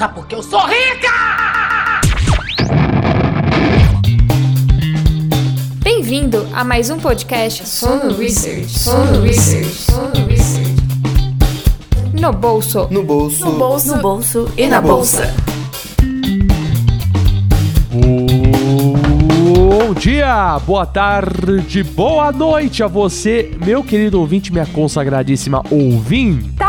Sabe por que eu sou rica? Bem-vindo a mais um podcast Sono Research. Sono Research. Sono Research. No bolso. No bolso. No bolso, no bolso e na bolsa. Bom dia, boa tarde, boa noite a você, meu querido ouvinte, minha consagradíssima ouvinte.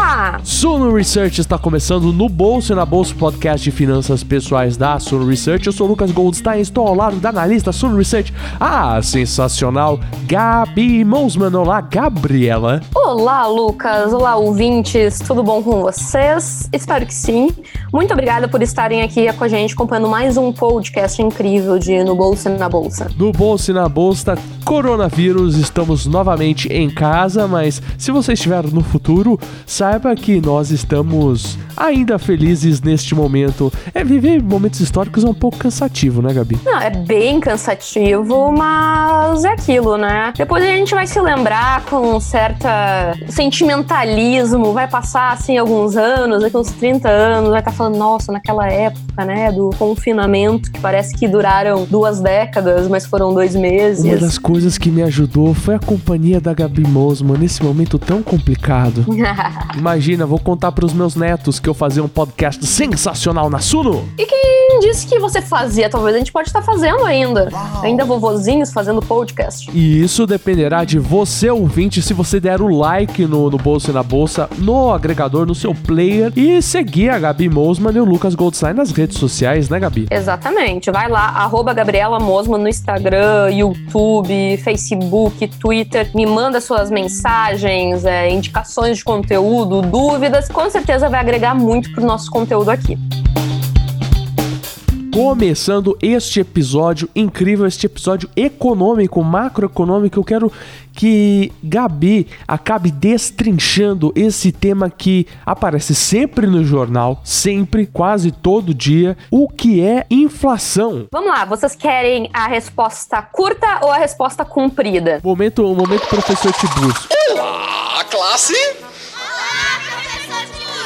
Suno Research está começando no Bolso e na Bolsa podcast de finanças pessoais da Suno Research. Eu sou o Lucas Goldstein, estou ao lado da analista Suno Research, a sensacional Gabi Mosman. Olá, Gabriela. Olá, Lucas. Olá, ouvintes. Tudo bom com vocês? Espero que sim. Muito obrigada por estarem aqui com a gente acompanhando mais um podcast incrível de No Bolso e na Bolsa. No Bolso e na Bolsa, coronavírus, estamos novamente em casa, mas se você estiver no futuro, saiba que nós estamos ainda felizes neste momento. É viver momentos históricos é um pouco cansativo, né, Gabi? Não, é bem cansativo, mas é aquilo, né? Depois a gente vai se lembrar com um certo sentimentalismo, vai passar assim alguns anos, daqui uns 30 anos, vai estar falando, nossa, naquela época, né, do confinamento, que parece que duraram duas décadas, mas foram dois meses. Uma das coisas que me ajudou foi a companhia da Gabi Mosman nesse momento tão complicado. Imagina, vou contar para os meus netos que eu fazia um podcast sensacional na Suno. E quem disse que você fazia? Talvez a gente pode estar fazendo ainda. Ainda vovozinhos fazendo podcast. E isso dependerá de você, ouvinte, se você der o like no, no Bolsa e na Bolsa, no agregador, no seu player e seguir a Gabi Mosman e o Lucas Goldstein nas redes sociais, né, Gabi? Exatamente. Vai lá, arroba Gabriela Mosman no Instagram, YouTube, Facebook, Twitter. Me manda suas mensagens, é, indicações de conteúdo, dúvidas. Com certeza vai agregar muito pro nosso conteúdo aqui. Começando este episódio incrível, este episódio econômico, macroeconômico, eu quero que Gabi acabe destrinchando esse tema que aparece sempre no jornal, sempre, quase todo dia, o que é inflação. Vamos lá, vocês querem a resposta curta ou a resposta comprida? Momento, momento professor Tiburcio. Olá, classe!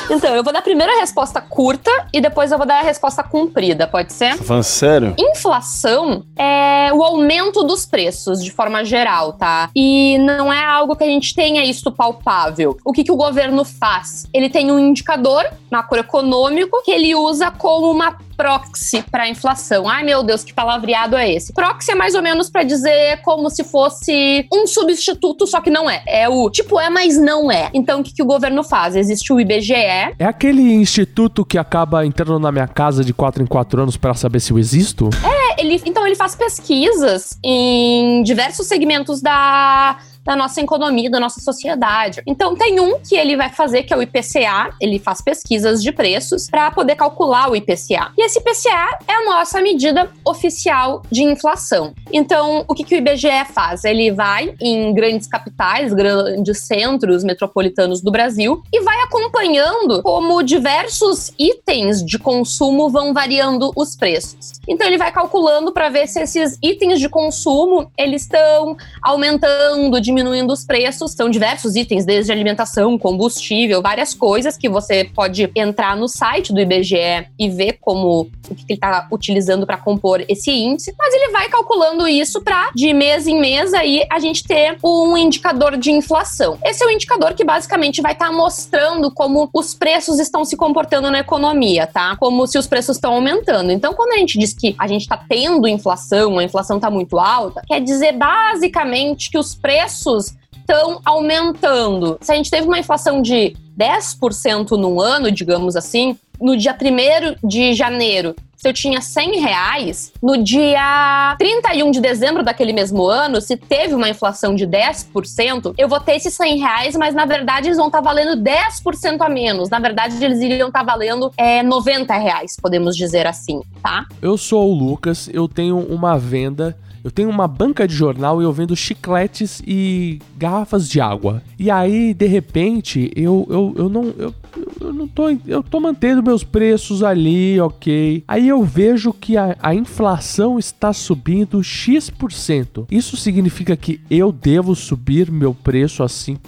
Então, eu vou dar a primeira resposta curta e depois eu vou dar a resposta comprida, pode ser? Tá falando sério? Inflação é o aumento dos preços de forma geral, tá? E não é algo que a gente tenha isso palpável. O que, que o governo faz? Ele tem um indicador macroeconômico que ele usa como uma proxy para inflação. Ai meu Deus, que palavreado é esse? Proxy é mais ou menos para dizer como se fosse um substituto, só que não é. É o tipo é, mas não é. Então o que, que o governo faz? Existe o IBGE. É aquele instituto que acaba entrando na minha casa de 4 em 4 anos para saber se eu existo? É, ele, então ele faz pesquisas em diversos segmentos da da nossa economia, da nossa sociedade. Então tem um que ele vai fazer que é o IPCA, ele faz pesquisas de preços para poder calcular o IPCA. E esse IPCA é a nossa medida oficial de inflação. Então, o que, que o IBGE faz? Ele vai em grandes capitais, grandes centros metropolitanos do Brasil e vai acompanhando como diversos itens de consumo vão variando os preços. Então ele vai calculando para ver se esses itens de consumo eles estão aumentando, diminuindo os preços. São diversos itens, desde alimentação, combustível, várias coisas que você pode entrar no site do IBGE e ver como o que ele está utilizando para compor esse índice. Mas ele vai calculando isso para de mês em mês aí a gente ter um indicador de inflação. Esse é o indicador que basicamente vai estar tá mostrando como os preços estão se comportando na economia, tá? Como se os preços estão aumentando. Então, quando a gente diz que a gente está tendo inflação, a inflação está muito alta, quer dizer basicamente que os preços estão aumentando. Se a gente teve uma inflação de 10% num ano, digamos assim, no dia 1 de janeiro, se eu tinha 100 reais, no dia 31 de dezembro daquele mesmo ano, se teve uma inflação de 10%, eu vou ter esses 100 reais, mas na verdade eles vão estar tá valendo 10% a menos. Na verdade, eles iriam estar tá valendo é, 90 reais, podemos dizer assim, tá? Eu sou o Lucas, eu tenho uma venda eu tenho uma banca de jornal e eu vendo chicletes e garrafas de água. E aí, de repente, eu, eu, eu não. Eu, eu não tô, eu tô mantendo meus preços ali, ok. Aí eu vejo que a, a inflação está subindo X%. Isso significa que eu devo subir meu preço assim,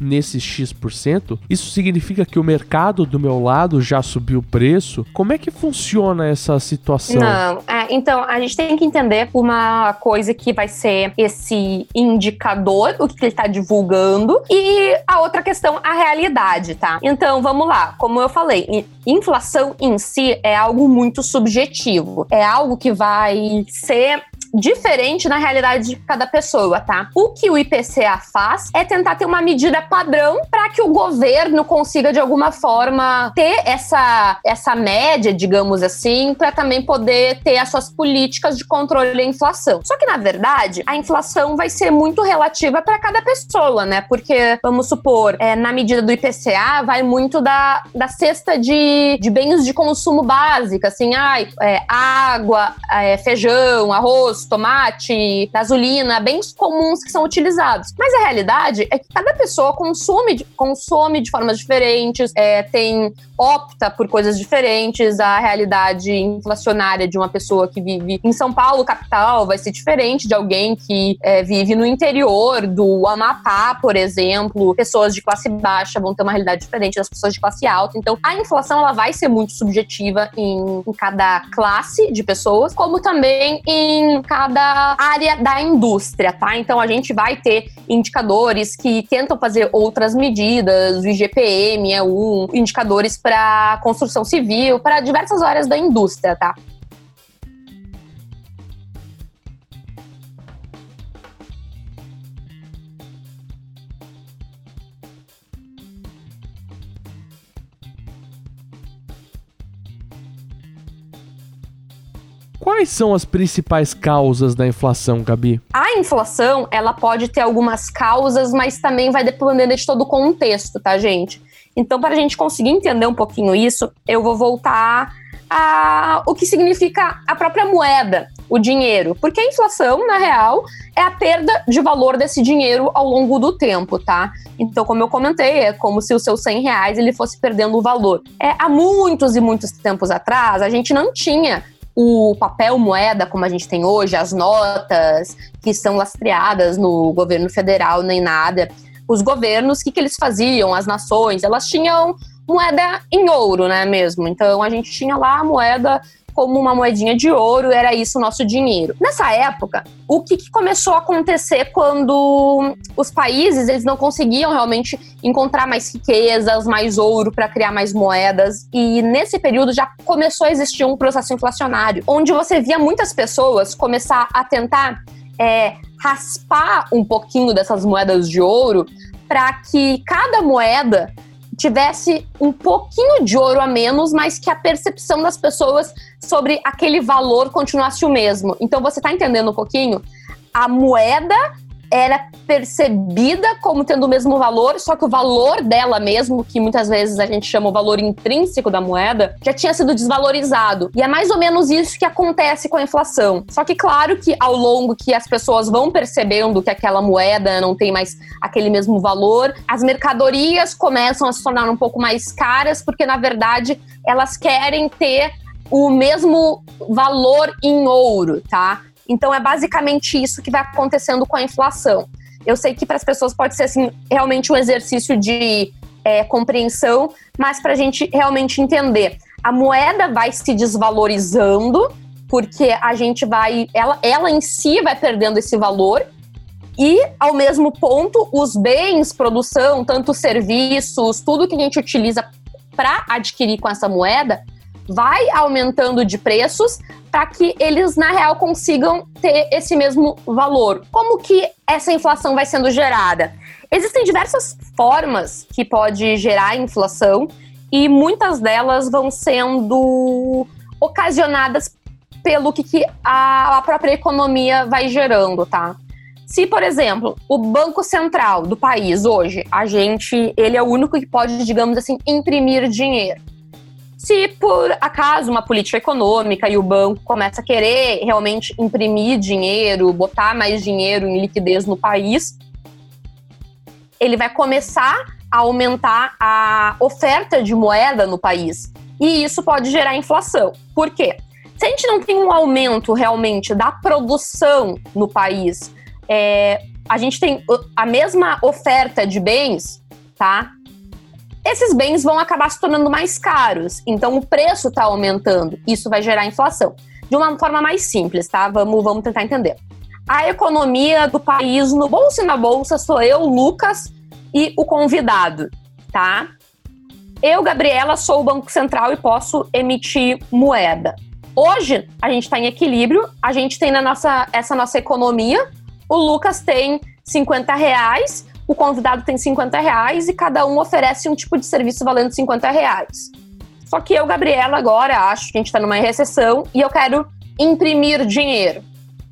nesse X%? Isso significa que o mercado do meu lado já subiu o preço? Como é que funciona essa situação? Não, é, então a gente tem que entender uma coisa que vai ser esse indicador, o que ele está divulgando, e a outra questão, a realidade, tá? Então vamos lá, como eu falei, inflação em si é algo muito subjetivo, é algo que vai ser diferente na realidade de cada pessoa, tá? O que o IPCA faz é tentar ter uma medida padrão para que o governo consiga de alguma forma ter essa essa média, digamos assim, para também poder ter as suas políticas de controle da inflação. Só que na verdade, a inflação vai ser muito relativa para cada pessoa, né? Porque vamos supor, é, na medida do IPCA vai muito da, da cesta de, de bens de consumo básica, assim, ai, é, água, é, feijão, arroz, arroz, tomate, gasolina, bens comuns que são utilizados. Mas a realidade é que cada pessoa consome, consome de formas diferentes, é, tem opta por coisas diferentes. A realidade inflacionária de uma pessoa que vive em São Paulo, capital, vai ser diferente de alguém que é, vive no interior do Amapá, por exemplo. Pessoas de classe baixa vão ter uma realidade diferente das pessoas de classe alta. Então, a inflação ela vai ser muito subjetiva em, em cada classe de pessoas, como também em cada área da indústria, tá? Então a gente vai ter indicadores que tentam fazer outras medidas, o IGPM é um, indicadores para construção civil, para diversas áreas da indústria, tá? Quais são as principais causas da inflação, Gabi? A inflação, ela pode ter algumas causas, mas também vai depender de todo o contexto, tá, gente? Então, para a gente conseguir entender um pouquinho isso, eu vou voltar a o que significa a própria moeda, o dinheiro. Porque a inflação, na real, é a perda de valor desse dinheiro ao longo do tempo, tá? Então, como eu comentei, é como se os seus 100 reais ele fosse perdendo o valor. É, há muitos e muitos tempos atrás, a gente não tinha o papel moeda como a gente tem hoje, as notas que são lastreadas no governo federal nem nada. Os governos, o que, que eles faziam? As nações, elas tinham moeda em ouro, né, mesmo. Então a gente tinha lá a moeda como uma moedinha de ouro, era isso o nosso dinheiro. Nessa época, o que, que, começou a acontecer quando os países eles não conseguiam realmente encontrar mais riquezas, mais ouro para criar mais moedas? E nesse período já começou a existir um processo inflacionário, onde você via muitas pessoas começar a tentar é, raspar um pouquinho dessas moedas de ouro para que cada moeda tivesse um pouquinho de ouro a menos, mas que a percepção das pessoas sobre aquele valor continuasse o mesmo. Então você está entendendo um pouquinho? A moeda era percebida como tendo o mesmo valor, só que o valor dela mesmo, que muitas vezes a gente chama o valor intrínseco da moeda, já tinha sido desvalorizado. E é mais ou menos isso que acontece com a inflação. Só que claro que ao longo que as pessoas vão percebendo que aquela moeda não tem mais aquele mesmo valor, as mercadorias começam a se tornar um pouco mais caras, porque na verdade elas querem ter o mesmo valor em ouro, tá? Então é basicamente isso que vai acontecendo com a inflação. Eu sei que para as pessoas pode ser assim realmente um exercício de é, compreensão, mas para a gente realmente entender, a moeda vai se desvalorizando porque a gente vai, ela, ela em si vai perdendo esse valor e, ao mesmo ponto, os bens, produção, tanto serviços, tudo que a gente utiliza para adquirir com essa moeda vai aumentando de preços para que eles, na real, consigam ter esse mesmo valor. Como que essa inflação vai sendo gerada? Existem diversas formas que pode gerar inflação e muitas delas vão sendo ocasionadas pelo que, que a, a própria economia vai gerando, tá? Se, por exemplo, o Banco Central do país hoje, a gente, ele é o único que pode, digamos assim, imprimir dinheiro. Se por acaso uma política econômica e o banco começa a querer realmente imprimir dinheiro, botar mais dinheiro em liquidez no país, ele vai começar aumentar a oferta de moeda no país. E isso pode gerar inflação. Por quê? Se a gente não tem um aumento realmente da produção no país, é, a gente tem a mesma oferta de bens, tá? Esses bens vão acabar se tornando mais caros, então o preço está aumentando. Isso vai gerar inflação. De uma forma mais simples, tá? Vamos, vamos tentar entender. A economia do país no bolso e na bolsa sou eu, Lucas, e o convidado, tá? Eu, Gabriela, sou o Banco Central e posso emitir moeda. Hoje, a gente está em equilíbrio, a gente tem na nossa, essa nossa economia, o Lucas tem 50 reais, o convidado tem 50 reais e cada um oferece um tipo de serviço valendo 50 reais. Só que eu, Gabriela, agora acho que a gente está numa recessão e eu quero imprimir dinheiro.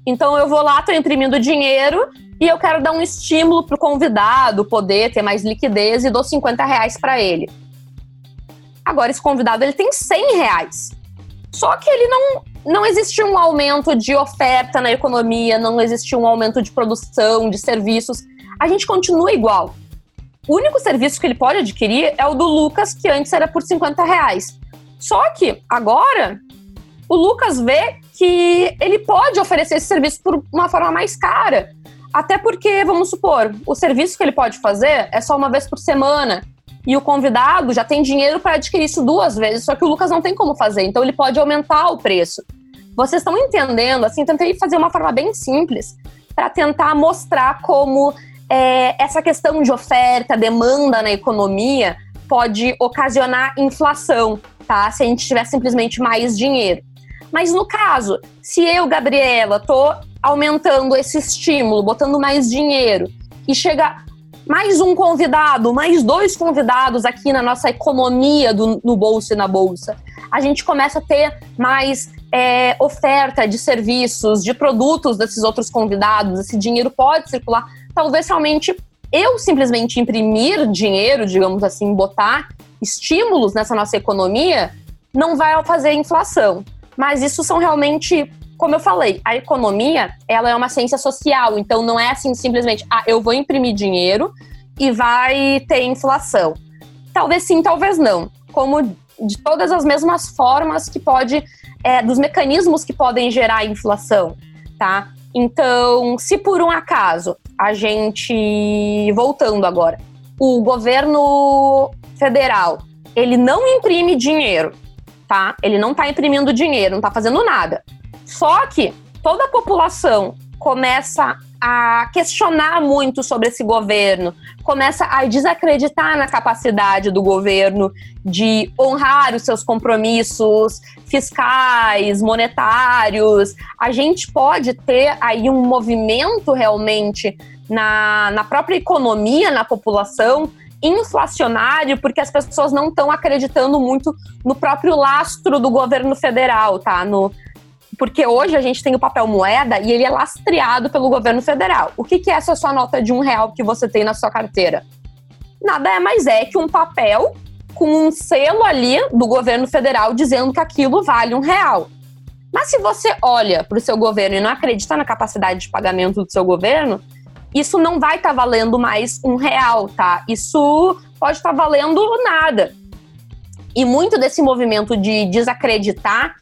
Então eu vou lá, estou imprimindo dinheiro e eu quero dar um estímulo para o convidado poder ter mais liquidez e dou 50 reais para ele. Agora, esse convidado ele tem 100 reais. Só que ele não, não existe um aumento de oferta na economia, não existe um aumento de produção, de serviços. A gente continua igual. O único serviço que ele pode adquirir é o do Lucas, que antes era por 50 reais. Só que agora o Lucas vê que ele pode oferecer esse serviço por uma forma mais cara. Até porque, vamos supor, o serviço que ele pode fazer é só uma vez por semana. E o convidado já tem dinheiro para adquirir isso duas vezes, só que o Lucas não tem como fazer, então ele pode aumentar o preço. Vocês estão entendendo? Assim, tentei fazer uma forma bem simples para tentar mostrar como é, essa questão de oferta, demanda na economia pode ocasionar inflação, tá? Se a gente tiver simplesmente mais dinheiro. Mas no caso, se eu, Gabriela, tô aumentando esse estímulo, botando mais dinheiro e chega mais um convidado, mais dois convidados aqui na nossa economia do, no bolso e na bolsa, a gente começa a ter mais é, oferta de serviços, de produtos desses outros convidados, esse dinheiro pode circular. Talvez realmente eu simplesmente imprimir dinheiro, digamos assim, botar estímulos nessa nossa economia, não vai fazer inflação. Mas isso são realmente, como eu falei, a economia, ela é uma ciência social, então não é assim simplesmente, ah, eu vou imprimir dinheiro e vai ter inflação. Talvez sim, talvez não. Como de todas as mesmas formas que pode, é, dos mecanismos que podem gerar inflação, tá? Então, se por um acaso a gente, voltando agora, o governo federal, ele não imprime dinheiro tá? Ele não está imprimindo dinheiro, não está fazendo nada. Só que toda a população começa a questionar muito sobre esse governo, começa a desacreditar na capacidade do governo de honrar os seus compromissos fiscais, monetários. A gente pode ter aí um movimento realmente na, na própria economia, na população, inflacionário porque as pessoas não estão acreditando muito no próprio lastro do governo federal, tá? No, porque hoje a gente tem o papel moeda e ele é lastreado pelo governo federal. O que, que é essa sua nota de um real que você tem na sua carteira? Nada é mais é que um papel com um selo ali do governo federal dizendo que aquilo vale um real. Mas se você olha para o seu governo e não acredita na capacidade de pagamento do seu governo, isso não vai estar tá valendo mais um real, tá? Isso pode estar tá valendo nada. E muito desse movimento de desacreditar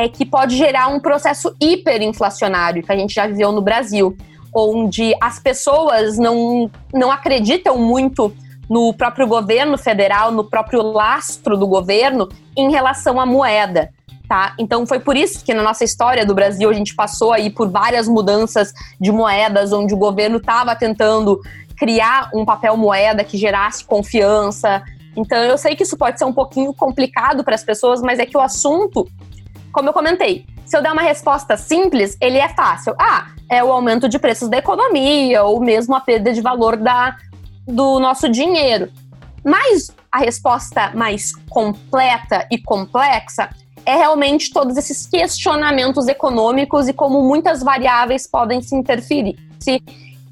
é que pode gerar um processo hiperinflacionário que a gente já viveu no Brasil, onde as pessoas não, não acreditam muito no próprio governo federal, no próprio lastro do governo em relação à moeda. Tá? Então foi por isso que na nossa história do Brasil a gente passou aí por várias mudanças de moedas, onde o governo estava tentando criar um papel moeda que gerasse confiança. Então eu sei que isso pode ser um pouquinho complicado para as pessoas, mas é que o assunto, como eu comentei, se eu der uma resposta simples, ele é fácil. Ah, é o aumento de preços da economia ou mesmo a perda de valor da, do nosso dinheiro. Mas a resposta mais completa e complexa é realmente todos esses questionamentos econômicos e como muitas variáveis podem se interferir, se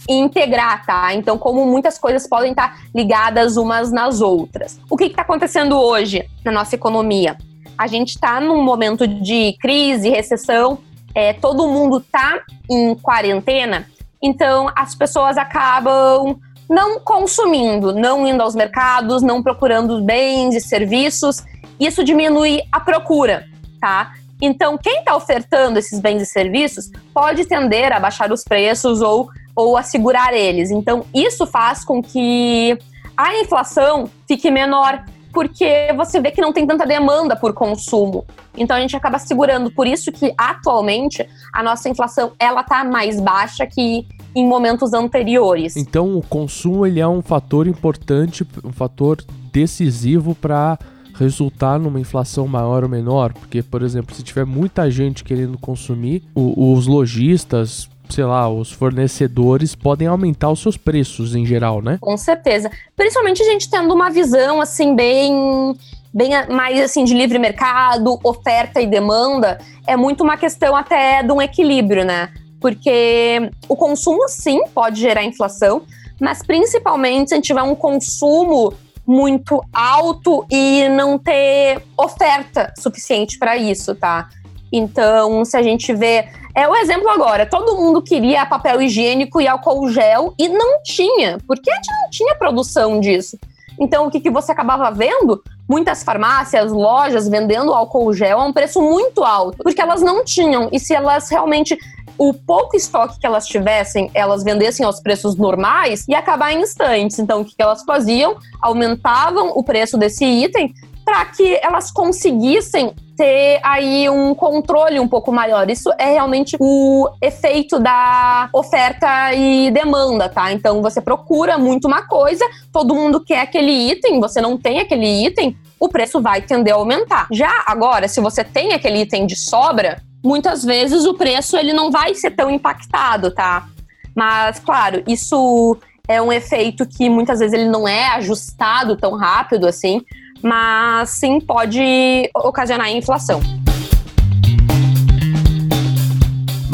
integrar, tá? Então, como muitas coisas podem estar ligadas umas nas outras. O que está acontecendo hoje na nossa economia? A gente está num momento de crise, recessão, é, todo mundo está em quarentena, então as pessoas acabam não consumindo, não indo aos mercados, não procurando bens e serviços. Isso diminui a procura, tá? Então, quem está ofertando esses bens e serviços pode tender a baixar os preços ou, ou a segurar eles. Então, isso faz com que a inflação fique menor, porque você vê que não tem tanta demanda por consumo. Então a gente acaba segurando. Por isso que atualmente a nossa inflação ela tá mais baixa que em momentos anteriores. Então o consumo ele é um fator importante, um fator decisivo para resultar numa inflação maior ou menor, porque por exemplo, se tiver muita gente querendo consumir, os lojistas sei lá, os fornecedores podem aumentar os seus preços em geral, né? Com certeza. Principalmente a gente tendo uma visão assim bem bem mais assim de livre mercado, oferta e demanda, é muito uma questão até de um equilíbrio, né? Porque o consumo sim pode gerar inflação, mas principalmente se a gente tiver um consumo muito alto e não ter oferta suficiente para isso, tá? Então, se a gente vê. É o exemplo agora: todo mundo queria papel higiênico e álcool gel e não tinha, porque a gente não tinha produção disso. Então, o que, que você acabava vendo? Muitas farmácias, lojas vendendo álcool gel a um preço muito alto, porque elas não tinham. E se elas realmente o pouco estoque que elas tivessem, elas vendessem aos preços normais e acabar em instantes. Então, o que elas faziam? Aumentavam o preço desse item para que elas conseguissem ter aí um controle um pouco maior. Isso é realmente o efeito da oferta e demanda, tá? Então você procura muito uma coisa, todo mundo quer aquele item, você não tem aquele item, o preço vai tender a aumentar. Já agora, se você tem aquele item de sobra, muitas vezes o preço ele não vai ser tão impactado, tá? Mas claro, isso é um efeito que muitas vezes ele não é ajustado tão rápido assim, mas sim pode ocasionar inflação.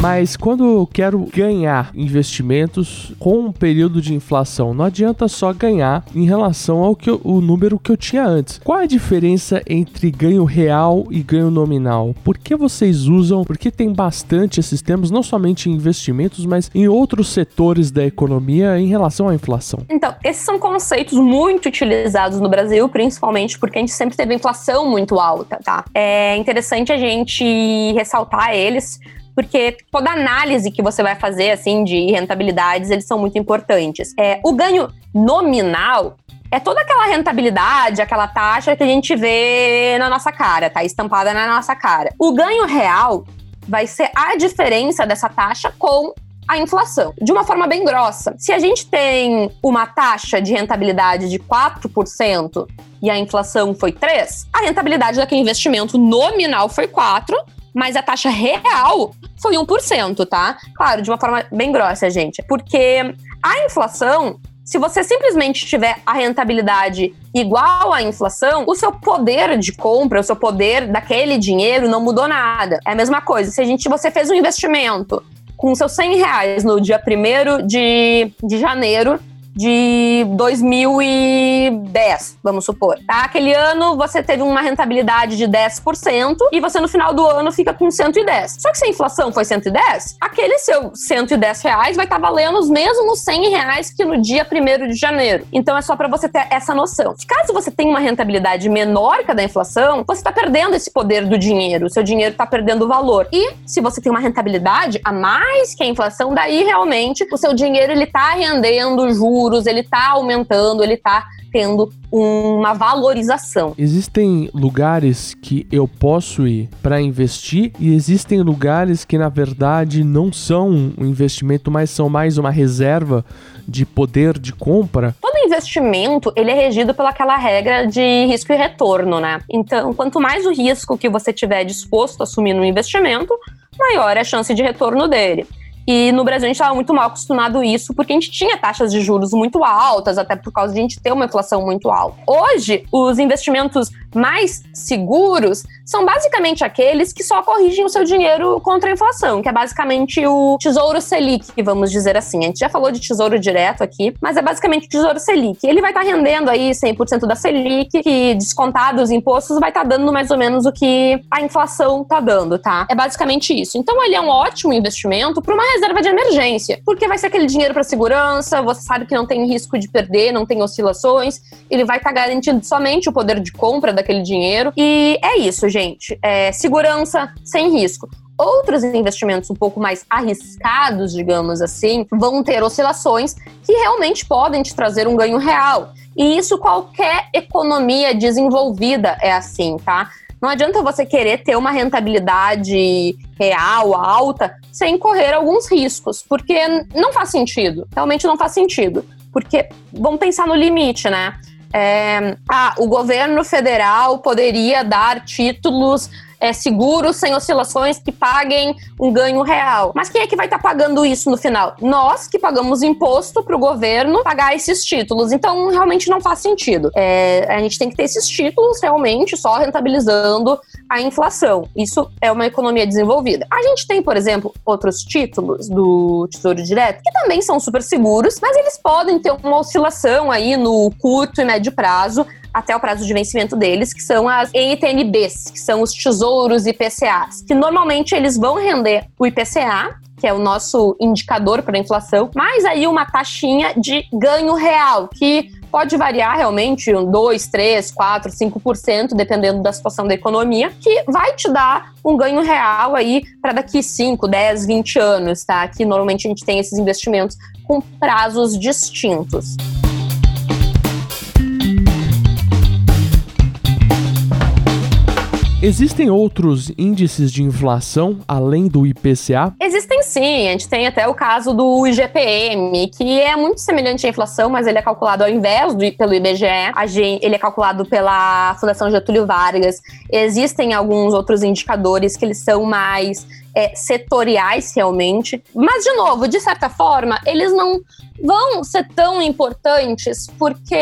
Mas quando eu quero ganhar investimentos com um período de inflação, não adianta só ganhar em relação ao que eu, o número que eu tinha antes. Qual a diferença entre ganho real e ganho nominal? Por que vocês usam? Porque tem bastante esses termos, não somente em investimentos, mas em outros setores da economia em relação à inflação. Então, esses são conceitos muito utilizados no Brasil, principalmente porque a gente sempre teve inflação muito alta, tá? É interessante a gente ressaltar eles porque toda análise que você vai fazer, assim, de rentabilidades, eles são muito importantes. É, o ganho nominal é toda aquela rentabilidade, aquela taxa que a gente vê na nossa cara, tá estampada na nossa cara. O ganho real vai ser a diferença dessa taxa com a inflação. De uma forma bem grossa, se a gente tem uma taxa de rentabilidade de 4% e a inflação foi 3, a rentabilidade daquele investimento nominal foi 4, mas a taxa real foi 1%, tá? Claro, de uma forma bem grossa, gente. Porque a inflação se você simplesmente tiver a rentabilidade igual à inflação, o seu poder de compra, o seu poder daquele dinheiro não mudou nada. É a mesma coisa. Se a gente, você fez um investimento com seus 100 reais no dia 1 de, de janeiro de 2010, vamos supor. Tá? Aquele ano você teve uma rentabilidade de 10% e você no final do ano fica com 110. Só que se a inflação foi 110, aquele seu 110 reais vai estar tá valendo os mesmos 100 reais que no dia 1 de janeiro. Então é só para você ter essa noção. Caso você tenha uma rentabilidade menor que a da inflação, você está perdendo esse poder do dinheiro, o seu dinheiro está perdendo valor. E se você tem uma rentabilidade a mais que a inflação, daí realmente o seu dinheiro ele está rendendo juros juros, ele está aumentando, ele está tendo uma valorização. Existem lugares que eu posso ir para investir e existem lugares que na verdade não são um investimento, mas são mais uma reserva de poder de compra. Todo investimento, ele é regido pelaquela regra de risco e retorno, né? Então, quanto mais o risco que você tiver disposto a assumir no investimento, maior é a chance de retorno dele. E no Brasil a gente estava muito mal acostumado a isso, porque a gente tinha taxas de juros muito altas, até por causa de a gente ter uma inflação muito alta. Hoje, os investimentos mais seguros são basicamente aqueles que só corrigem o seu dinheiro contra a inflação, que é basicamente o Tesouro Selic, vamos dizer assim. A gente já falou de Tesouro Direto aqui, mas é basicamente o Tesouro Selic. Ele vai estar tá rendendo aí 100% da Selic, que descontado os impostos vai estar tá dando mais ou menos o que a inflação está dando, tá? É basicamente isso. Então ele é um ótimo investimento para uma reserva de emergência, porque vai ser aquele dinheiro para segurança, você sabe que não tem risco de perder, não tem oscilações, ele vai estar tá garantindo somente o poder de compra daquele dinheiro. E é isso, gente. É segurança sem risco. Outros investimentos um pouco mais arriscados, digamos assim, vão ter oscilações que realmente podem te trazer um ganho real. E isso qualquer economia desenvolvida é assim, tá? Não adianta você querer ter uma rentabilidade real, alta, sem correr alguns riscos, porque não faz sentido. Realmente não faz sentido. Porque vamos pensar no limite, né? É, ah, o governo federal poderia dar títulos é, seguros, sem oscilações, que paguem um ganho real. Mas quem é que vai estar tá pagando isso no final? Nós que pagamos imposto para o governo pagar esses títulos. Então, realmente não faz sentido. É, a gente tem que ter esses títulos realmente só rentabilizando a inflação. Isso é uma economia desenvolvida. A gente tem, por exemplo, outros títulos do Tesouro Direto que também são super seguros, mas eles podem ter uma oscilação aí no curto e médio prazo até o prazo de vencimento deles, que são as EITNBs, que são os tesouros IPCAs, que normalmente eles vão render o IPCA, que é o nosso indicador para inflação, mais aí uma taxinha de ganho real, que pode variar realmente um 2, 3, 4, 5%, dependendo da situação da economia, que vai te dar um ganho real aí para daqui 5, 10, 20 anos, tá? Que normalmente a gente tem esses investimentos com prazos distintos. Existem outros índices de inflação além do IPCA? Existem sim. A gente tem até o caso do IGPM, que é muito semelhante à inflação, mas ele é calculado ao invés do pelo IBGE. Gente, ele é calculado pela Fundação Getúlio Vargas. Existem alguns outros indicadores que eles são mais é, setoriais realmente. Mas, de novo, de certa forma, eles não vão ser tão importantes porque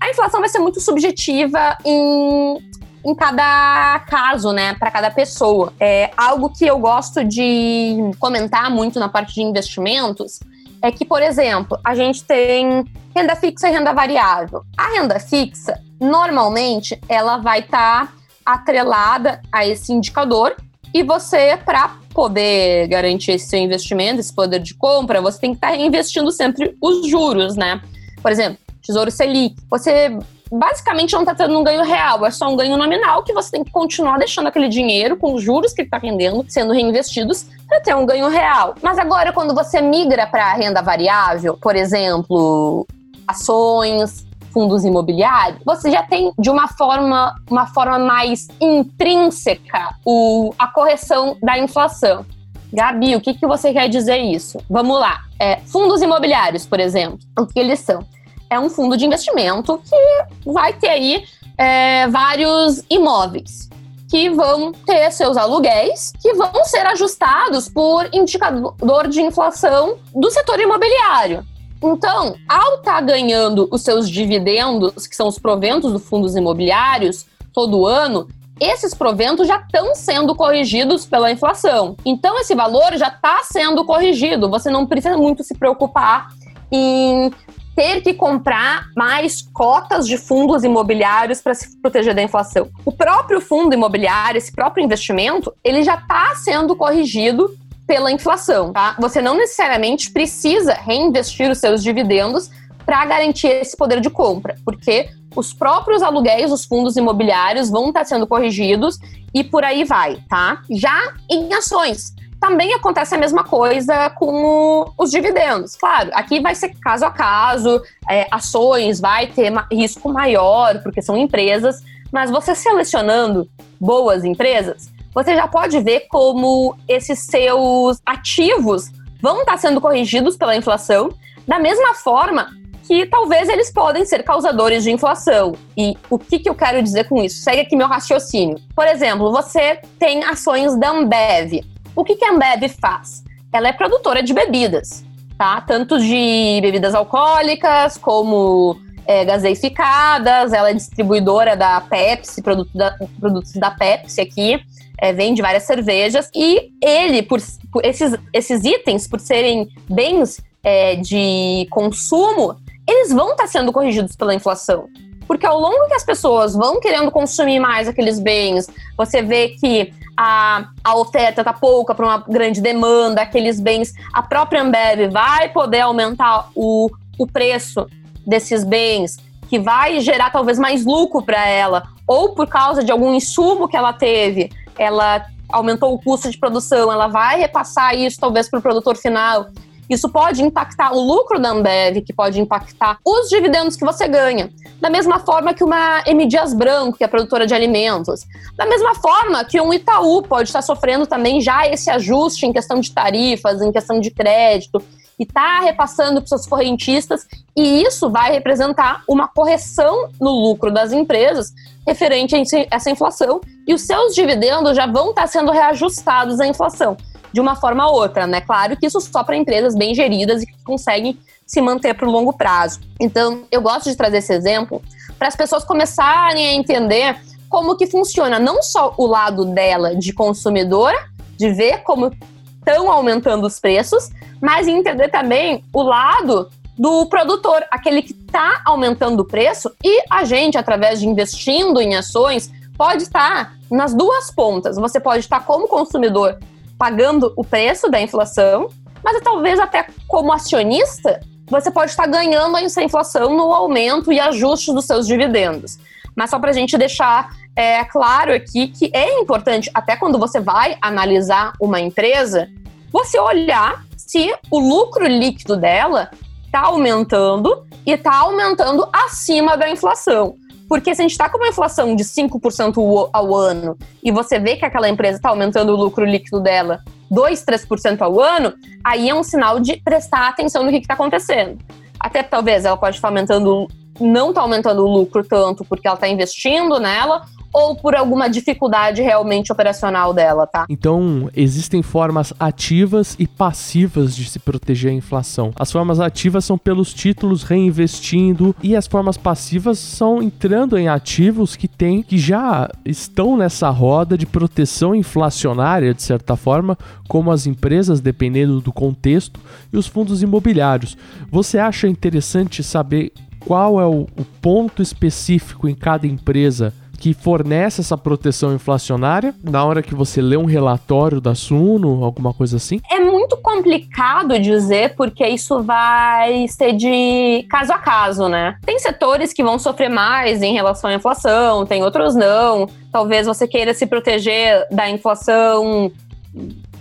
a inflação vai ser muito subjetiva em em cada caso, né, para cada pessoa. É algo que eu gosto de comentar muito na parte de investimentos é que, por exemplo, a gente tem renda fixa e renda variável. A renda fixa, normalmente, ela vai estar tá atrelada a esse indicador e você, para poder garantir esse seu investimento, esse poder de compra, você tem que estar tá reinvestindo sempre os juros, né? Por exemplo, Tesouro Selic. Você basicamente não está tendo um ganho real, é só um ganho nominal que você tem que continuar deixando aquele dinheiro com os juros que está rendendo, sendo reinvestidos para ter um ganho real. Mas agora, quando você migra para a renda variável, por exemplo, ações, fundos imobiliários, você já tem de uma forma, uma forma mais intrínseca o, a correção da inflação. Gabi, o que, que você quer dizer isso? Vamos lá. É, fundos imobiliários, por exemplo, o que eles são? É um fundo de investimento que vai ter aí é, vários imóveis que vão ter seus aluguéis, que vão ser ajustados por indicador de inflação do setor imobiliário. Então, ao estar tá ganhando os seus dividendos, que são os proventos dos fundos imobiliários, todo ano, esses proventos já estão sendo corrigidos pela inflação. Então, esse valor já está sendo corrigido. Você não precisa muito se preocupar em ter que comprar mais cotas de fundos imobiliários para se proteger da inflação. O próprio fundo imobiliário, esse próprio investimento, ele já está sendo corrigido pela inflação, tá? Você não necessariamente precisa reinvestir os seus dividendos para garantir esse poder de compra, porque os próprios aluguéis, os fundos imobiliários vão estar tá sendo corrigidos e por aí vai, tá? Já em ações, também acontece a mesma coisa com os dividendos. Claro, aqui vai ser caso a caso, é, ações vai ter risco maior, porque são empresas, mas você selecionando boas empresas, você já pode ver como esses seus ativos vão estar sendo corrigidos pela inflação, da mesma forma que talvez eles podem ser causadores de inflação. E o que, que eu quero dizer com isso? Segue aqui meu raciocínio. Por exemplo, você tem ações da Ambev. O que, que a Ambev faz? Ela é produtora de bebidas, tá? Tanto de bebidas alcoólicas como é, gaseificadas, ela é distribuidora da Pepsi, produto da, produtos da Pepsi aqui, é, vende várias cervejas, e ele, por, por esses, esses itens, por serem bens é, de consumo, eles vão estar tá sendo corrigidos pela inflação. Porque ao longo que as pessoas vão querendo consumir mais aqueles bens, você vê que a, a oferta está pouca para uma grande demanda, aqueles bens, a própria Ambev vai poder aumentar o, o preço desses bens, que vai gerar talvez mais lucro para ela, ou por causa de algum insumo que ela teve, ela aumentou o custo de produção, ela vai repassar isso talvez para o produtor final. Isso pode impactar o lucro da Ambev, que pode impactar os dividendos que você ganha. Da mesma forma que uma M. Dias Branco, que é produtora de alimentos. Da mesma forma que um Itaú pode estar sofrendo também já esse ajuste em questão de tarifas, em questão de crédito e está repassando para seus correntistas, e isso vai representar uma correção no lucro das empresas referente a essa inflação, e os seus dividendos já vão estar sendo reajustados à inflação, de uma forma ou outra, né? Claro que isso só para empresas bem geridas e que conseguem se manter para o longo prazo. Então, eu gosto de trazer esse exemplo para as pessoas começarem a entender como que funciona não só o lado dela de consumidora, de ver como estão aumentando os preços, mas entender também o lado do produtor, aquele que está aumentando o preço, e a gente, através de investindo em ações, pode estar nas duas pontas. Você pode estar como consumidor pagando o preço da inflação, mas talvez até como acionista, você pode estar ganhando essa inflação no aumento e ajuste dos seus dividendos. Mas só para a gente deixar é, claro aqui que é importante, até quando você vai analisar uma empresa, você olhar se o lucro líquido dela está aumentando e está aumentando acima da inflação. Porque se a gente está com uma inflação de 5% ao ano e você vê que aquela empresa está aumentando o lucro líquido dela 2, 3% ao ano, aí é um sinal de prestar atenção no que está acontecendo. Até talvez ela pode estar aumentando, não está aumentando o lucro tanto porque ela está investindo nela, ou por alguma dificuldade realmente operacional dela, tá? Então, existem formas ativas e passivas de se proteger a inflação. As formas ativas são pelos títulos reinvestindo e as formas passivas são entrando em ativos que tem que já estão nessa roda de proteção inflacionária de certa forma, como as empresas dependendo do contexto e os fundos imobiliários. Você acha interessante saber qual é o, o ponto específico em cada empresa que fornece essa proteção inflacionária na hora que você lê um relatório da Suno, alguma coisa assim? É muito complicado dizer porque isso vai ser de caso a caso, né? Tem setores que vão sofrer mais em relação à inflação, tem outros não. Talvez você queira se proteger da inflação,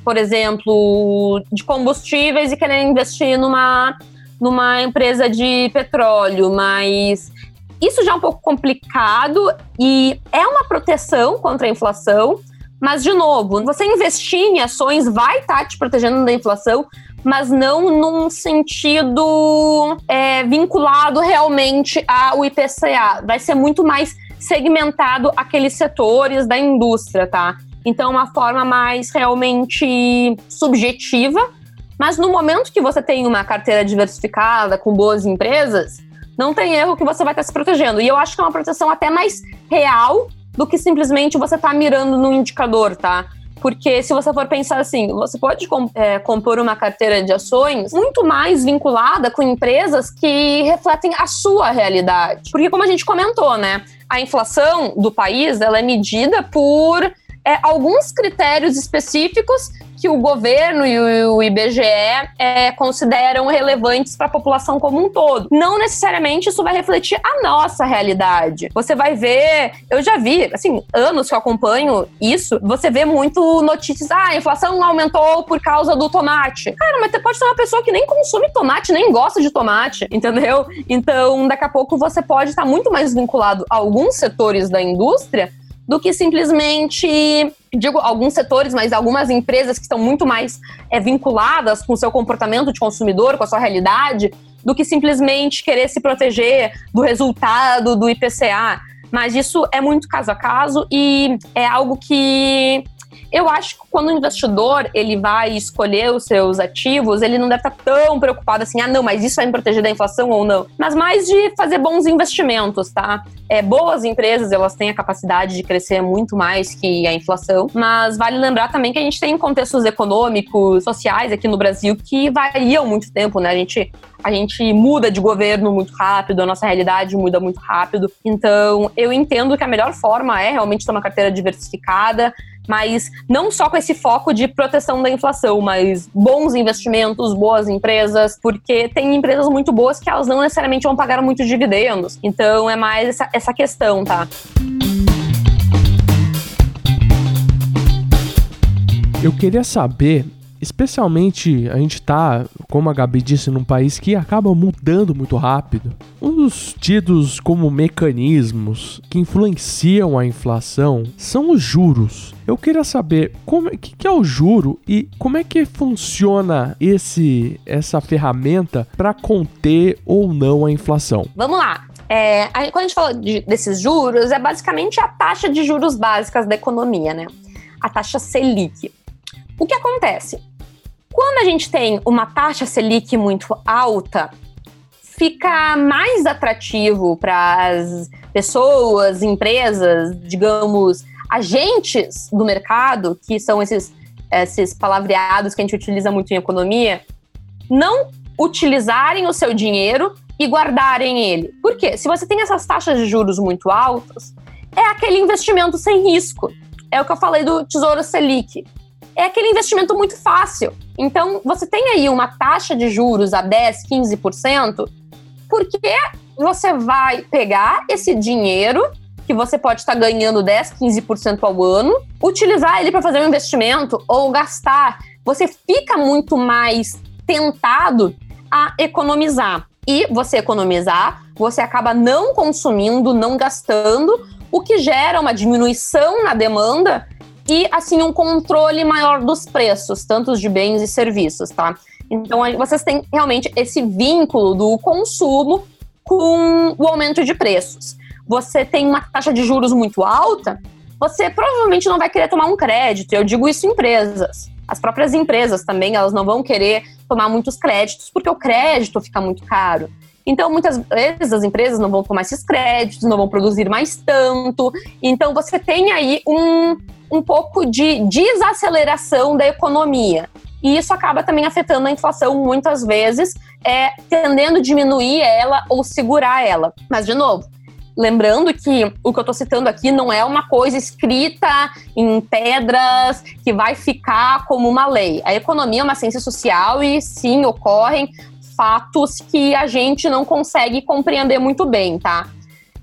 por exemplo, de combustíveis e querer investir numa numa empresa de petróleo, mas isso já é um pouco complicado e é uma proteção contra a inflação, mas, de novo, você investir em ações vai estar tá te protegendo da inflação, mas não num sentido é, vinculado realmente ao IPCA. Vai ser muito mais segmentado aqueles setores da indústria, tá? Então, é uma forma mais realmente subjetiva. Mas no momento que você tem uma carteira diversificada com boas empresas, não tem erro que você vai estar se protegendo. E eu acho que é uma proteção até mais real do que simplesmente você estar tá mirando no indicador, tá? Porque se você for pensar assim, você pode é, compor uma carteira de ações muito mais vinculada com empresas que refletem a sua realidade. Porque como a gente comentou, né? A inflação do país ela é medida por é, alguns critérios específicos que o governo e o IBGE é, consideram relevantes para a população como um todo. Não necessariamente isso vai refletir a nossa realidade. Você vai ver, eu já vi, assim, anos que eu acompanho isso, você vê muito notícias, ah, a inflação aumentou por causa do tomate. Cara, mas você pode ser uma pessoa que nem consome tomate, nem gosta de tomate, entendeu? Então, daqui a pouco você pode estar muito mais vinculado a alguns setores da indústria do que simplesmente, digo, alguns setores, mas algumas empresas que estão muito mais é, vinculadas com o seu comportamento de consumidor, com a sua realidade, do que simplesmente querer se proteger do resultado do IPCA. Mas isso é muito caso a caso e é algo que eu acho que quando o investidor ele vai escolher os seus ativos, ele não deve estar tão preocupado assim, ah, não, mas isso vai me proteger da inflação ou não. Mas mais de fazer bons investimentos, tá? É, boas empresas, elas têm a capacidade de crescer muito mais que a inflação, mas vale lembrar também que a gente tem contextos econômicos, sociais aqui no Brasil que variam muito tempo, né? A gente a gente muda de governo muito rápido, a nossa realidade muda muito rápido. Então, eu entendo que a melhor forma é realmente ter uma carteira diversificada, mas não só com esse foco de proteção da inflação, mas bons investimentos, boas empresas, porque tem empresas muito boas que elas não necessariamente vão pagar muitos dividendos. Então é mais essa, essa questão, tá? Eu queria saber Especialmente a gente tá, como a Gabi disse, num país que acaba mudando muito rápido. Um dos tidos como mecanismos que influenciam a inflação são os juros. Eu queria saber como o que, que é o juro e como é que funciona esse essa ferramenta para conter ou não a inflação. Vamos lá. É, quando a gente fala de, desses juros, é basicamente a taxa de juros básicas da economia, né? A taxa Selic. O que acontece? Quando a gente tem uma taxa Selic muito alta, fica mais atrativo para as pessoas, empresas, digamos, agentes do mercado, que são esses, esses palavreados que a gente utiliza muito em economia, não utilizarem o seu dinheiro e guardarem ele. Por quê? Se você tem essas taxas de juros muito altas, é aquele investimento sem risco. É o que eu falei do Tesouro Selic é aquele investimento muito fácil. Então, você tem aí uma taxa de juros a 10, 15%, porque você vai pegar esse dinheiro que você pode estar ganhando 10, 15% ao ano, utilizar ele para fazer um investimento ou gastar. Você fica muito mais tentado a economizar. E você economizar, você acaba não consumindo, não gastando, o que gera uma diminuição na demanda e assim um controle maior dos preços, tanto de bens e serviços, tá? Então vocês têm realmente esse vínculo do consumo com o aumento de preços. Você tem uma taxa de juros muito alta, você provavelmente não vai querer tomar um crédito. Eu digo isso em empresas. As próprias empresas também, elas não vão querer tomar muitos créditos porque o crédito fica muito caro. Então, muitas vezes as empresas não vão tomar esses créditos, não vão produzir mais tanto. Então, você tem aí um, um pouco de desaceleração da economia. E isso acaba também afetando a inflação muitas vezes, é, tendendo a diminuir ela ou segurar ela. Mas, de novo, lembrando que o que eu estou citando aqui não é uma coisa escrita em pedras que vai ficar como uma lei. A economia é uma ciência social e sim ocorrem fatos que a gente não consegue compreender muito bem, tá?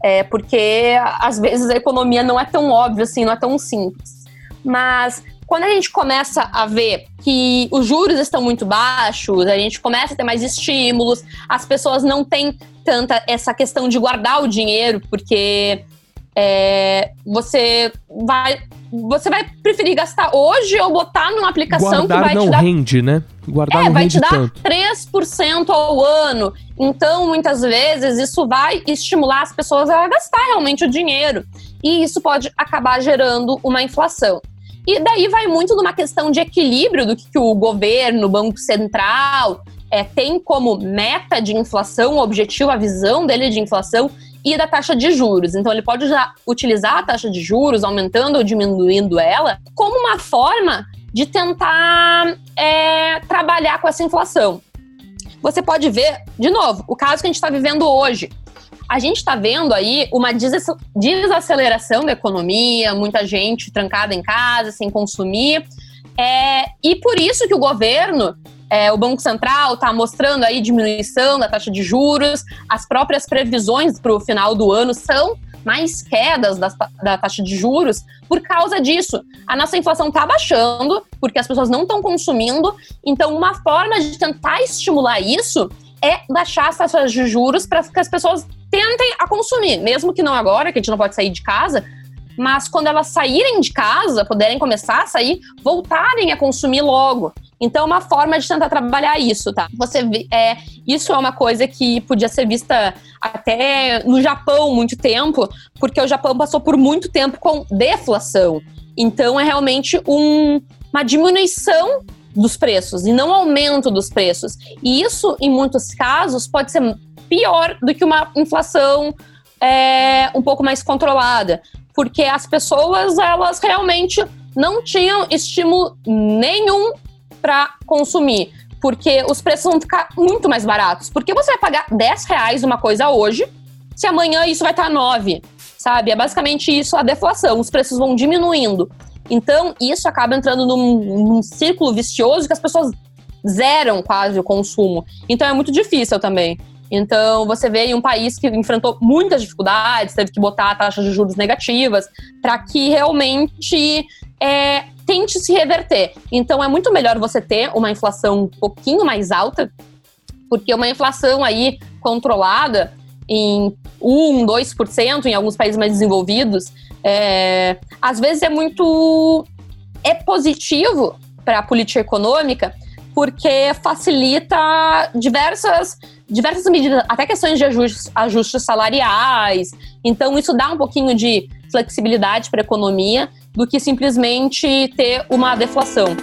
É porque às vezes a economia não é tão óbvia assim, não é tão simples. Mas quando a gente começa a ver que os juros estão muito baixos, a gente começa a ter mais estímulos, as pessoas não têm tanta essa questão de guardar o dinheiro, porque é, você vai você vai preferir gastar hoje ou botar numa aplicação Guardar que vai não te dar rende, né? Guardar é, não vai rende te dar tanto. 3% ao ano. Então, muitas vezes, isso vai estimular as pessoas a gastar realmente o dinheiro. E isso pode acabar gerando uma inflação. E daí vai muito numa questão de equilíbrio do que, que o governo, o Banco Central, é, tem como meta de inflação, o objetivo, a visão dele de inflação e da taxa de juros. Então, ele pode já utilizar a taxa de juros, aumentando ou diminuindo ela, como uma forma de tentar é, trabalhar com essa inflação. Você pode ver, de novo, o caso que a gente está vivendo hoje a gente está vendo aí uma desaceleração da economia, muita gente trancada em casa, sem consumir. É, e por isso que o governo, é, o Banco Central, está mostrando aí diminuição da taxa de juros, as próprias previsões para o final do ano são mais quedas da, da, taxa de juros por causa disso. A nossa inflação está baixando, porque as pessoas não estão consumindo. Então, uma forma de tentar estimular isso é baixar as taxas de juros para que as pessoas tentem a consumir, mesmo que não agora, que a gente não pode sair de casa, mas quando elas saírem de casa, puderem começar a sair, voltarem a consumir logo. Então, é uma forma de tentar trabalhar isso, tá? Você é, isso é uma coisa que podia ser vista até no Japão muito tempo, porque o Japão passou por muito tempo com deflação. Então é realmente um, uma diminuição dos preços e não aumento dos preços. E isso, em muitos casos, pode ser pior do que uma inflação é, um pouco mais controlada, porque as pessoas elas realmente não tinham estímulo nenhum para consumir, porque os preços vão ficar muito mais baratos. Porque você vai pagar 10 reais uma coisa hoje, se amanhã isso vai estar 9, sabe? É basicamente isso a deflação, os preços vão diminuindo. Então, isso acaba entrando num, num círculo vicioso que as pessoas zeram quase o consumo. Então, é muito difícil também. Então, você vê um país que enfrentou muitas dificuldades, teve que botar taxas de juros negativas, para que realmente é, tente se reverter. Então, é muito melhor você ter uma inflação um pouquinho mais alta, porque uma inflação aí controlada em 1, 2% em alguns países mais desenvolvidos, é, às vezes é muito é positivo para a política econômica, porque facilita diversas diversas medidas, até questões de ajustes, ajustes salariais. Então, isso dá um pouquinho de flexibilidade para a economia do que simplesmente ter uma deflação.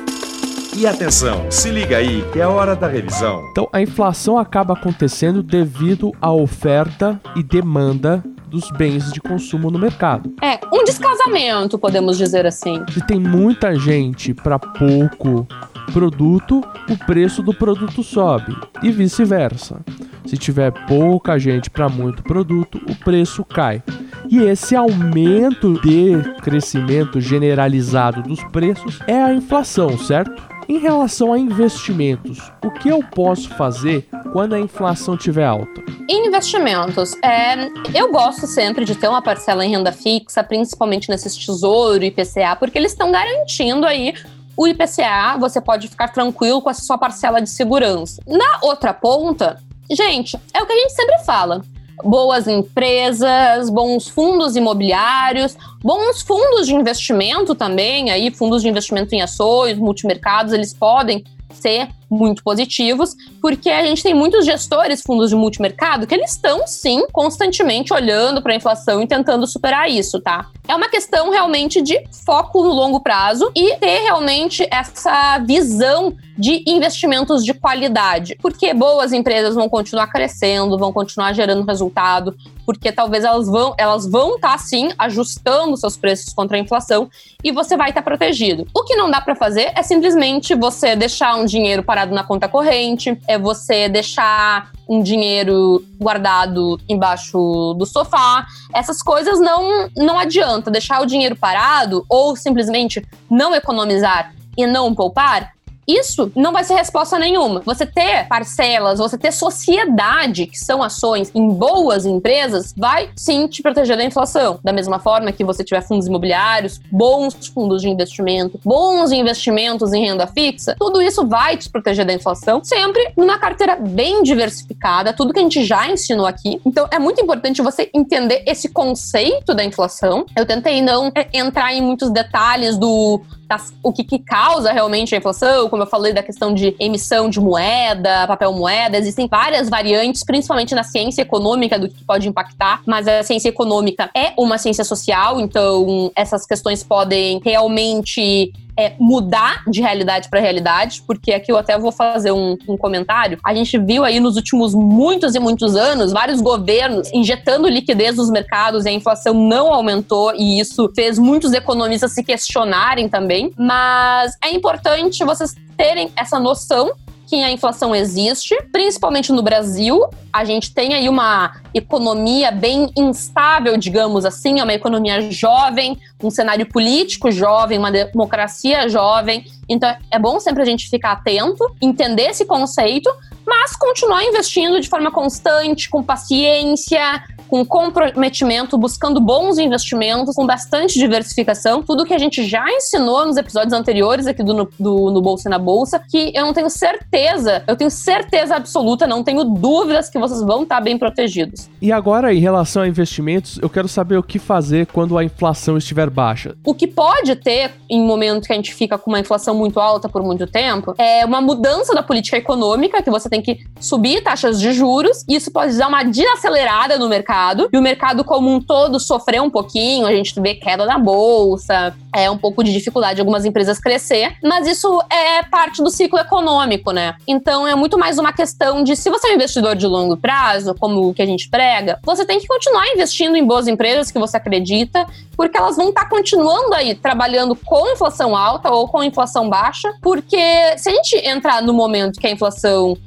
E atenção, se liga aí que é hora da revisão. Então, a inflação acaba acontecendo devido à oferta e demanda dos bens de consumo no mercado. É, um descasamento, podemos dizer assim. Se tem muita gente para pouco produto, o preço do produto sobe e vice-versa. Se tiver pouca gente para muito produto, o preço cai. E esse aumento de crescimento generalizado dos preços é a inflação, certo? Em relação a investimentos, o que eu posso fazer quando a inflação estiver alta? Investimentos. É, eu gosto sempre de ter uma parcela em renda fixa, principalmente nesses tesouro e IPCA, porque eles estão garantindo aí o IPCA, você pode ficar tranquilo com essa sua parcela de segurança. Na outra ponta, gente, é o que a gente sempre fala boas empresas, bons fundos imobiliários, bons fundos de investimento também, aí fundos de investimento em ações, multimercados, eles podem ser muito positivos, porque a gente tem muitos gestores, fundos de multimercado, que eles estão sim constantemente olhando para a inflação e tentando superar isso, tá? É uma questão realmente de foco no longo prazo e ter realmente essa visão de investimentos de qualidade, porque boas empresas vão continuar crescendo, vão continuar gerando resultado, porque talvez elas vão elas vão estar tá, sim ajustando seus preços contra a inflação e você vai estar tá protegido. O que não dá para fazer é simplesmente você deixar um dinheiro parado na conta corrente, é você deixar um dinheiro guardado embaixo do sofá. Essas coisas não não adianta deixar o dinheiro parado ou simplesmente não economizar e não poupar isso não vai ser resposta nenhuma. Você ter parcelas, você ter sociedade, que são ações em boas empresas, vai sim te proteger da inflação. Da mesma forma que você tiver fundos imobiliários, bons fundos de investimento, bons investimentos em renda fixa, tudo isso vai te proteger da inflação, sempre numa carteira bem diversificada, tudo que a gente já ensinou aqui. Então é muito importante você entender esse conceito da inflação. Eu tentei não é, entrar em muitos detalhes do das, o que, que, causa realmente a inflação, como eu falei da questão de emissão de moeda, papel moeda, existem várias variantes, principalmente na ciência econômica do que pode impactar, mas a ciência econômica é uma ciência social, então essas questões podem realmente é, mudar de realidade para realidade, porque aqui eu até vou fazer um, um, comentário. A gente viu aí nos últimos muitos e muitos anos vários governos injetando liquidez nos mercados e a inflação não aumentou, e isso fez muitos economistas se questionarem também. Mas é importante vocês terem essa noção que a inflação existe, principalmente no Brasil. A gente tem aí uma economia bem instável, digamos assim, é uma economia jovem, um cenário político jovem, uma democracia jovem. Então é bom sempre a gente ficar atento, entender esse conceito, mas continuar investindo de forma constante, com paciência, com comprometimento, buscando bons investimentos, com bastante diversificação, tudo que a gente já ensinou nos episódios anteriores aqui do, do No Bolsa e na Bolsa, que eu não tenho certeza, eu tenho certeza absoluta, não tenho dúvidas que vocês vão estar bem protegidos. E agora, em relação a investimentos, eu quero saber o que fazer quando a inflação estiver baixa. O que pode ter, em momento que a gente fica com uma inflação muito alta por muito tempo, é uma mudança da política econômica, que você tem que subir taxas de juros, e isso pode dar uma desacelerada no mercado mercado, e o mercado como um todo sofreu um pouquinho, a gente vê queda na bolsa, é um pouco de dificuldade de algumas empresas crescer, mas isso é parte do ciclo econômico, né? Então é muito mais uma questão de se você é um investidor de longo prazo, como o que a gente prega, você tem que continuar investindo em boas empresas que você acredita, porque elas vão estar continuando aí trabalhando com inflação alta ou com inflação baixa, porque se a gente entrar no momento que a inflação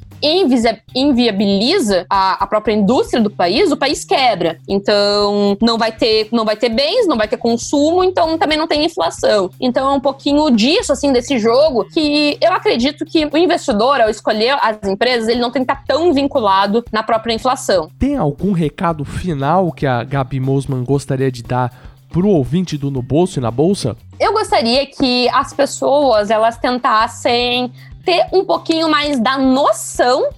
inviabiliza a, a, própria indústria do país, o país quebra. Então, não vai ter, não vai ter bens, não vai ter consumo, então também não tem inflação. Então, é um pouquinho disso, assim, desse jogo, que eu acredito que o investidor, ao escolher as empresas, ele não tem que estar tão vinculado na própria inflação. Tem algum recado final que a Gabi Mosman gostaria de dar pro ouvinte do No Bolso e na Bolsa? Eu gostaria que as pessoas, elas tentassem ter um pouquinho mais da noção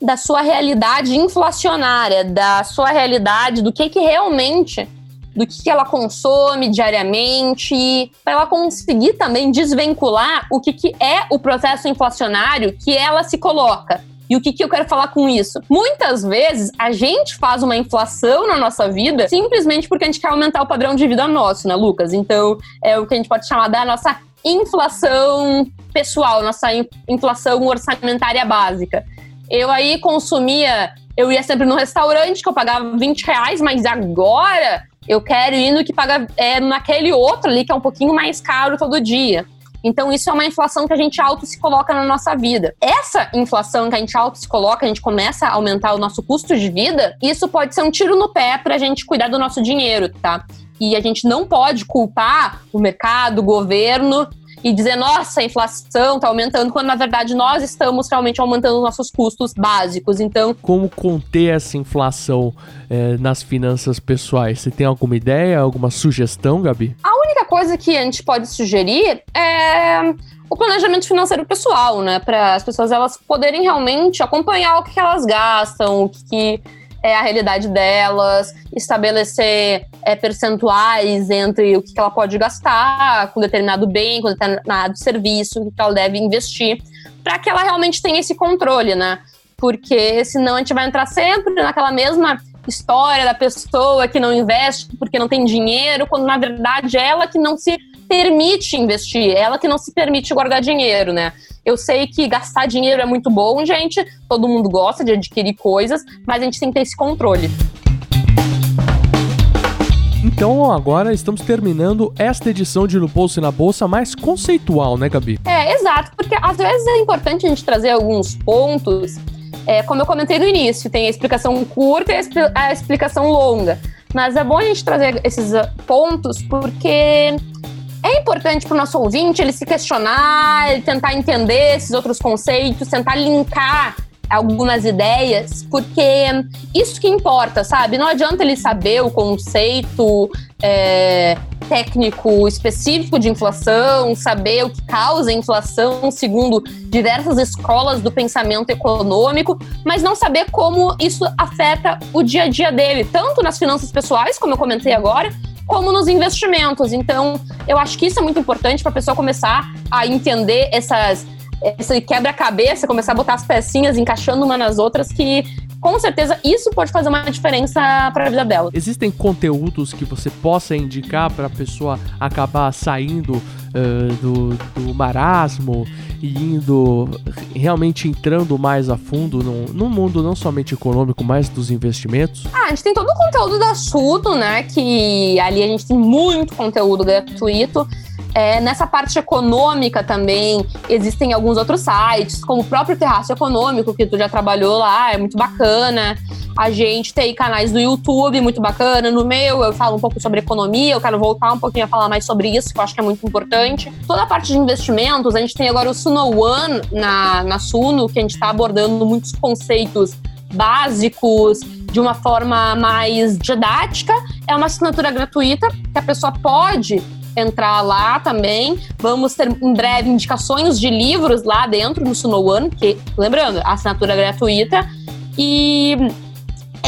da sua realidade inflacionária, da sua realidade, do que que realmente, do que, que ela consome diariamente, para ela conseguir também desvincular o que, que é o processo inflacionário que ela se coloca. E o que, que eu quero falar com isso? Muitas vezes a gente faz uma inflação na nossa vida simplesmente porque a gente quer aumentar o padrão de vida nosso, né, Lucas? Então é o que a gente pode chamar da nossa inflação pessoal, nossa inflação orçamentária básica. Eu aí consumia, eu ia sempre no restaurante que eu pagava 20 reais, mas agora eu quero ir no que paga é, naquele outro ali que é um pouquinho mais caro todo dia. Então, isso é uma inflação que a gente auto se coloca na nossa vida. Essa inflação que a gente auto se coloca, a gente começa a aumentar o nosso custo de vida, isso pode ser um tiro no pé para a gente cuidar do nosso dinheiro, tá? E a gente não pode culpar o mercado, o governo e dizer, nossa, a inflação está aumentando, quando na verdade nós estamos realmente aumentando nossos custos básicos. Então. Como conter essa inflação é, nas finanças pessoais? Você tem alguma ideia, alguma sugestão, Gabi? A única coisa que a gente pode sugerir é o planejamento financeiro pessoal, né? Para as pessoas elas poderem realmente acompanhar o que elas gastam, o que é a realidade delas, estabelecer é, percentuais entre o que ela pode gastar com determinado bem, com determinado serviço, o que ela deve investir, para que ela realmente tenha esse controle, né? Porque senão a gente vai entrar sempre naquela mesma história da pessoa que não investe porque não tem dinheiro, quando na verdade é ela que não se permite investir, é ela que não se permite guardar dinheiro, né? Eu sei que gastar dinheiro é muito bom, gente. Todo mundo gosta de adquirir coisas, mas a gente tem que ter esse controle. Então agora estamos terminando esta edição de No Bolso e na Bolsa mais conceitual, né, Gabi? É, exato, porque às vezes é importante a gente trazer alguns pontos. É, como eu comentei no início, tem a explicação curta e a explicação longa. Mas é bom a gente trazer esses pontos porque é importante para o nosso ouvinte ele se questionar, ele tentar entender esses outros conceitos, tentar linkar algumas ideias, porque isso que importa, sabe? Não adianta ele saber o conceito é, técnico específico de inflação, saber o que causa inflação segundo diversas escolas do pensamento econômico, mas não saber como isso afeta o dia a dia dele, tanto nas finanças pessoais, como eu comentei agora, como nos investimentos. Então, eu acho que isso é muito importante para a pessoa começar a entender essas esse quebra-cabeça, começar a botar as pecinhas encaixando uma nas outras, que com certeza isso pode fazer uma diferença para a vida dela. Existem conteúdos que você possa indicar para a pessoa acabar saindo uh, do, do marasmo e indo realmente entrando mais a fundo no, no, mundo não somente econômico, mas dos investimentos? Ah, a gente tem todo o conteúdo da Sudo, né? Que ali a gente tem muito conteúdo gratuito. É, nessa parte econômica também, existem alguns outros sites, como o próprio Terraço Econômico, que tu já trabalhou lá, é muito bacana. A gente tem canais no YouTube, muito bacana. No meu, eu falo um pouco sobre economia, eu quero voltar um pouquinho a falar mais sobre isso, que eu acho que é muito importante. Toda a parte de investimentos, a gente tem agora o Suno One na, na Suno, que a gente está abordando muitos conceitos básicos de uma forma mais didática. É uma assinatura gratuita que a pessoa pode entrar lá também. Vamos ter em breve indicações de livros lá dentro no Suno One, que, lembrando, assinatura é gratuita. E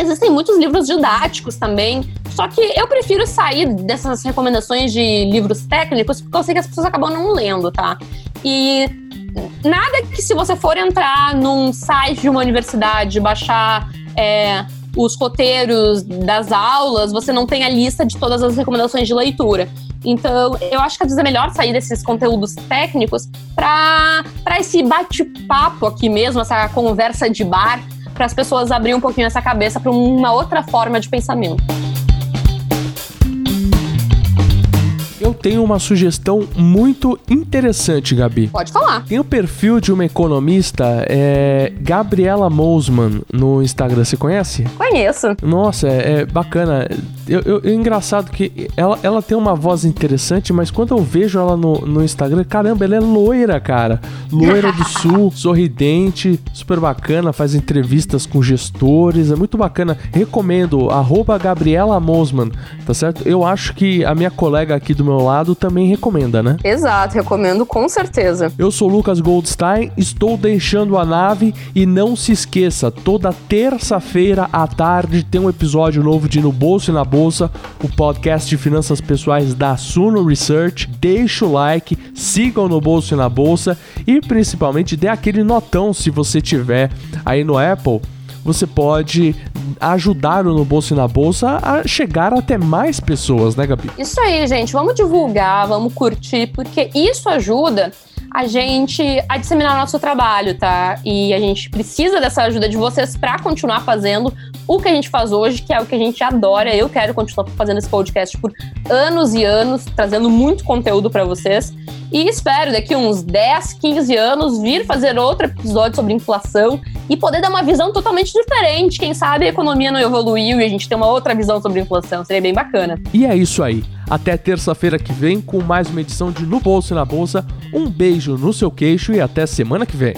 existem muitos livros didáticos também. Só que eu prefiro sair dessas recomendações de livros técnicos, porque eu sei que as pessoas acabam não lendo, tá? E nada que se você for entrar num site de uma universidade, baixar é, os roteiros das aulas, você não tem a lista de todas as recomendações de leitura. Então, eu acho que às vezes é melhor sair desses conteúdos técnicos para esse bate-papo aqui mesmo, essa conversa de bar, para as pessoas abrir um pouquinho essa cabeça para uma outra forma de pensamento. Tenho uma sugestão muito interessante, Gabi. Pode falar. Tem o perfil de uma economista, é, Gabriela Mosman, no Instagram. Você conhece? Conheço. Nossa, é, é bacana. Eu, eu, é engraçado que ela, ela tem uma voz interessante, mas quando eu vejo ela no, no Instagram, caramba, ela é loira, cara. Loira do sul, sorridente, super bacana, faz entrevistas com gestores, é muito bacana. Recomendo, arroba Gabriela Mosman, tá certo? Eu acho que a minha colega aqui do meu lado também recomenda, né? Exato, recomendo com certeza. Eu sou Lucas Goldstein, estou deixando a nave e não se esqueça, toda terça-feira à tarde tem um episódio novo de No Bolso e na Bolsa, o podcast de finanças pessoais da Suno Research. Deixa o like, sigam No Bolso e na Bolsa e principalmente dê aquele notão se você tiver aí no Apple você pode ajudar o No Bolso e na Bolsa a chegar até mais pessoas, né, Gabi? Isso aí, gente. Vamos divulgar, vamos curtir, porque isso ajuda a gente a disseminar o nosso trabalho, tá? E a gente precisa dessa ajuda de vocês para continuar fazendo o que a gente faz hoje, que é o que a gente adora. Eu quero continuar fazendo esse podcast por anos e anos, trazendo muito conteúdo para vocês. E espero daqui uns 10, 15 anos vir fazer outro episódio sobre inflação e poder dar uma visão totalmente diferente. Quem sabe a economia não evoluiu e a gente tem uma outra visão sobre inflação. Seria bem bacana. E é isso aí. Até terça-feira que vem com mais uma edição de No Bolso e na Bolsa. Um beijo no seu queixo e até semana que vem.